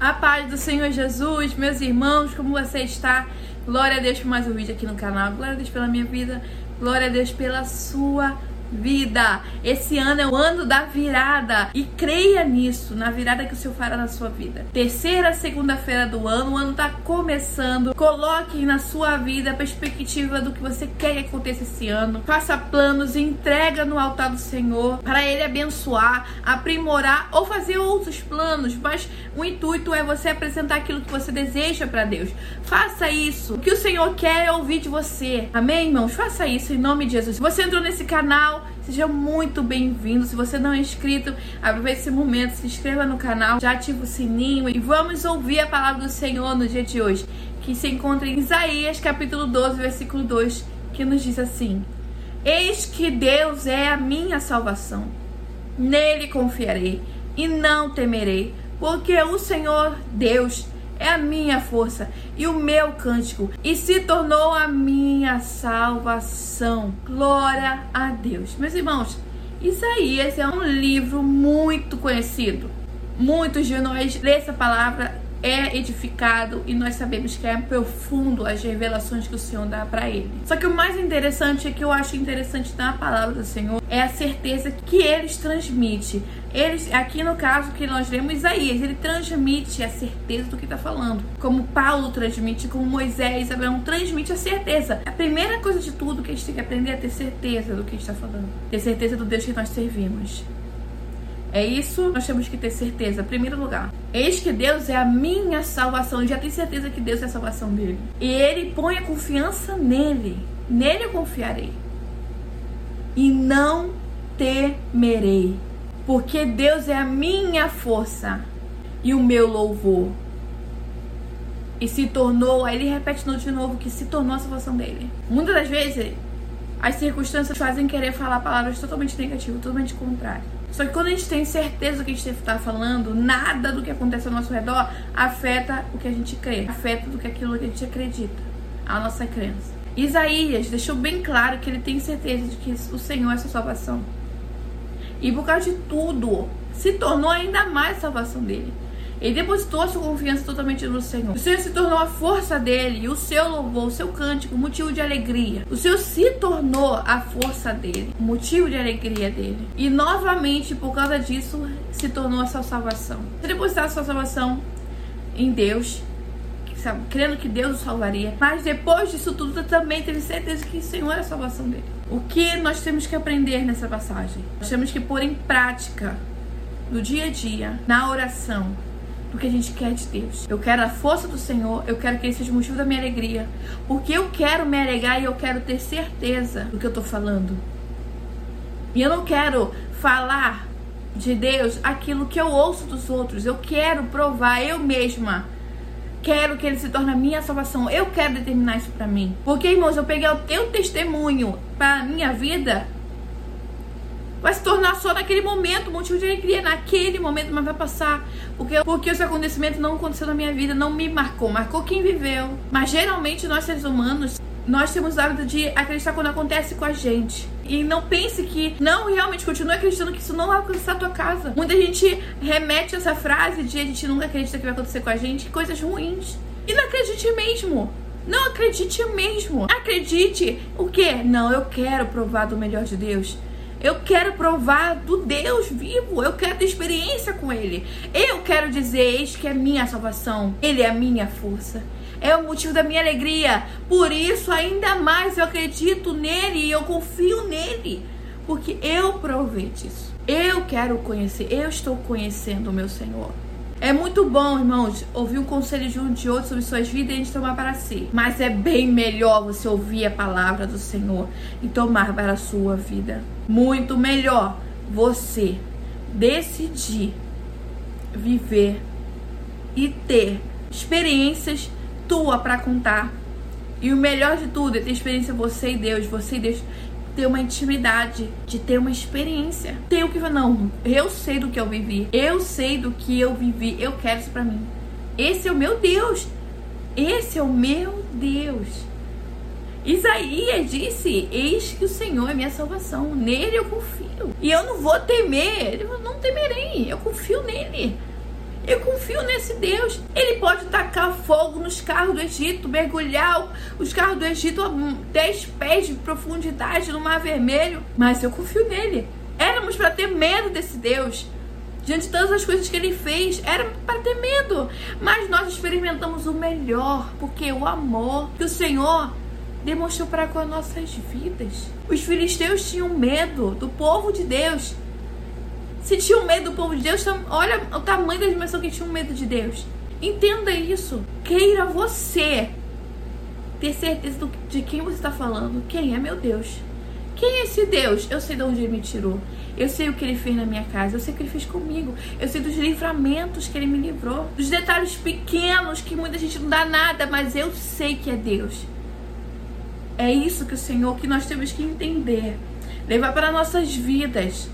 A paz do Senhor Jesus, meus irmãos, como você está? Glória a Deus por mais um vídeo aqui no canal. Glória a Deus pela minha vida. Glória a Deus pela sua vida. Esse ano é o ano da virada e creia nisso, na virada que o Senhor fará na sua vida. Terceira segunda-feira do ano, o ano está começando. Coloque na sua vida a perspectiva do que você quer que aconteça esse ano. Faça planos entrega no altar do Senhor para ele abençoar, aprimorar ou fazer outros planos, mas o intuito é você apresentar aquilo que você deseja para Deus. Faça isso. O que o Senhor quer é ouvir de você. Amém, irmãos? Faça isso em nome de Jesus. Você entrou nesse canal seja muito bem-vindo. Se você não é inscrito, aproveite esse momento, se inscreva no canal, já ativa o sininho e vamos ouvir a palavra do Senhor no dia de hoje, que se encontra em Isaías capítulo 12, versículo 2, que nos diz assim: Eis que Deus é a minha salvação. Nele confiarei e não temerei, porque o Senhor Deus é a minha força e o meu cântico, e se tornou a minha salvação. Glória a Deus. Meus irmãos, Isaías é um livro muito conhecido. Muitos de nós lê essa palavra é edificado e nós sabemos que é profundo as revelações que o Senhor dá para ele. Só que o mais interessante é que eu acho interessante na palavra do Senhor é a certeza que eles transmite. Eles, aqui no caso que nós lemos Isaías, ele transmite a certeza do que está falando. Como Paulo transmite, como Moisés, Abraão transmite a certeza. A primeira coisa de tudo que a gente tem que aprender é ter certeza do que está falando. Ter certeza do Deus que nós servimos. É isso nós temos que ter certeza. Em primeiro lugar, eis que Deus é a minha salvação. Eu já tenho certeza que Deus é a salvação dele. E ele põe a confiança nele. Nele eu confiarei. E não temerei. Porque Deus é a minha força e o meu louvor. E se tornou, aí ele repete de novo que se tornou a salvação dele. Muitas das vezes as circunstâncias fazem querer falar palavras totalmente negativas, totalmente contrárias. Só que quando a gente tem certeza do que a gente está falando, nada do que acontece ao nosso redor afeta o que a gente crê, afeta do que aquilo que a gente acredita, a nossa crença. Isaías deixou bem claro que ele tem certeza de que o Senhor é sua salvação. E por causa de tudo, se tornou ainda mais salvação dele. Ele depositou sua confiança totalmente no Senhor. O Senhor se tornou a força dele, e o seu louvor, o seu cântico, motivo de alegria. O Senhor se tornou a força dele, motivo de alegria dele. E novamente, por causa disso, se tornou a sua salvação. Se depositar a sua salvação em Deus, sabe, crendo que Deus o salvaria. Mas depois disso tudo, também teve certeza que o Senhor é a salvação dele. O que nós temos que aprender nessa passagem? Nós temos que pôr em prática no dia a dia, na oração, do que a gente quer de Deus. Eu quero a força do Senhor, eu quero que Ele seja o motivo da minha alegria, porque eu quero me alegrar e eu quero ter certeza do que eu tô falando. E eu não quero falar de Deus aquilo que eu ouço dos outros, eu quero provar eu mesma. Quero que ele se torne a minha salvação. Eu quero determinar isso para mim. Porque, irmãos, eu peguei o teu testemunho para minha vida vai se tornar só naquele momento, motivo de alegria, naquele momento, mas vai passar. Porque, porque esse acontecimento não aconteceu na minha vida, não me marcou, marcou quem viveu. Mas geralmente nós seres humanos, nós temos hábito de acreditar quando acontece com a gente. E não pense que, não, realmente, continue acreditando que isso não vai acontecer na tua casa. Muita gente remete essa frase de a gente nunca acredita que vai acontecer com a gente, coisas ruins. E não acredite mesmo. Não acredite mesmo. Acredite o quê? Não, eu quero provar do melhor de Deus. Eu quero provar do Deus vivo. Eu quero ter experiência com Ele. Eu quero dizer: Eis que é minha salvação. Ele é a minha força. É o motivo da minha alegria. Por isso, ainda mais eu acredito nele e eu confio nele. Porque eu provei disso. Eu quero conhecer. Eu estou conhecendo o meu Senhor. É muito bom, irmãos, ouvir um conselho de um de outro sobre suas vidas e a gente tomar para si. Mas é bem melhor você ouvir a palavra do Senhor e tomar para a sua vida. Muito melhor você decidir viver e ter experiências tua para contar. E o melhor de tudo é ter experiência você e Deus, você e Deus ter uma intimidade, de ter uma experiência. Ter o que não, eu sei do que eu vivi, eu sei do que eu vivi, eu quero isso para mim. Esse é o meu Deus. Esse é o meu Deus. Isaías disse: Eis que o Senhor é minha salvação, nele eu confio. E eu não vou temer, não temerei, eu confio nele. Eu confio nesse Deus. Ele pode tacar fogo nos carros do Egito, mergulhar os carros do Egito a 10 pés de profundidade no Mar Vermelho. Mas eu confio nele. Éramos para ter medo desse Deus. Diante de todas as coisas que ele fez, era para ter medo. Mas nós experimentamos o melhor, porque o amor que o Senhor demonstrou para com as nossas vidas. Os filisteus tinham medo do povo de Deus. Se tinham medo do povo de Deus, olha o tamanho da dimensão que tinham medo de Deus. Entenda isso. Queira você ter certeza de quem você está falando. Quem é meu Deus? Quem é esse Deus? Eu sei de onde ele me tirou. Eu sei o que ele fez na minha casa. Eu sei o que ele fez comigo. Eu sei dos livramentos que ele me livrou. Dos detalhes pequenos que muita gente não dá nada, mas eu sei que é Deus. É isso que o Senhor, que nós temos que entender. Levar para nossas vidas.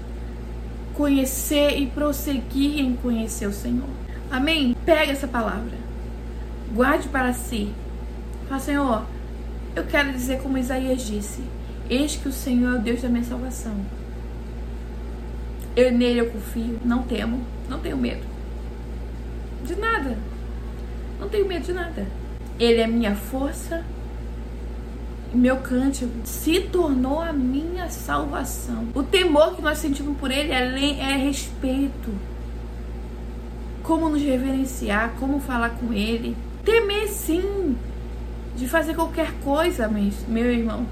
Conhecer e prosseguir em conhecer o Senhor. Amém? Pega essa palavra. Guarde para si. Fala, Senhor, eu quero dizer como Isaías disse. Eis que o Senhor é o Deus da minha salvação. Eu nele eu confio, não temo, não tenho medo. De nada. Não tenho medo de nada. Ele é minha força meu cântico se tornou a minha salvação. O temor que nós sentimos por ele é, é respeito. Como nos reverenciar, como falar com ele. Temer sim, de fazer qualquer coisa, meu irmão.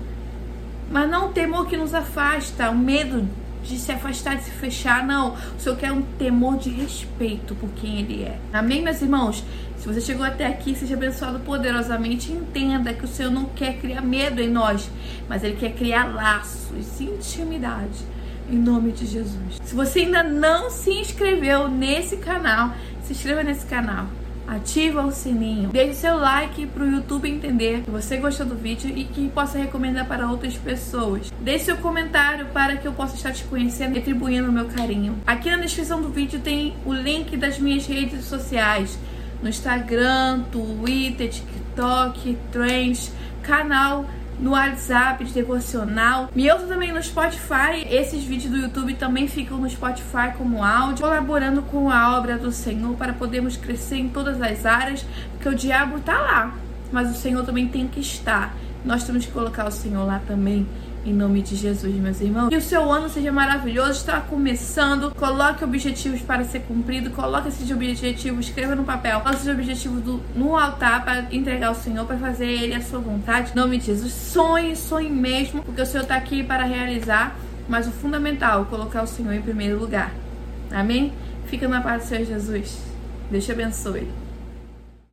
Mas não o temor que nos afasta, o medo de se afastar, de se fechar, não. O Senhor quer um temor de respeito por quem Ele é. Amém, meus irmãos? Se você chegou até aqui, seja abençoado poderosamente. Entenda que o Senhor não quer criar medo em nós, mas Ele quer criar laços, intimidade. Em nome de Jesus. Se você ainda não se inscreveu nesse canal, se inscreva nesse canal ativa o sininho, deixe seu like para o YouTube entender que você gostou do vídeo e que possa recomendar para outras pessoas. Deixe seu comentário para que eu possa estar te conhecendo e retribuindo o meu carinho. Aqui na descrição do vídeo tem o link das minhas redes sociais. No Instagram, Twitter, TikTok, Trends, canal no WhatsApp de devocional. Me ouça também no Spotify. Esses vídeos do YouTube também ficam no Spotify como áudio, colaborando com a obra do Senhor para podermos crescer em todas as áreas, porque o diabo tá lá, mas o Senhor também tem que estar. Nós temos que colocar o Senhor lá também em nome de Jesus, meus irmãos. Que o seu ano seja maravilhoso, está começando. Coloque objetivos para ser cumprido. Coloque esses objetivos, escreva no papel. Coloque esses objetivos do, no altar para entregar ao Senhor, para fazer Ele a sua vontade. Em nome de Jesus. Sonhe, sonhe mesmo, porque o Senhor está aqui para realizar. Mas o fundamental, colocar o Senhor em primeiro lugar. Amém? Fica na paz do Senhor Jesus. Deus te abençoe.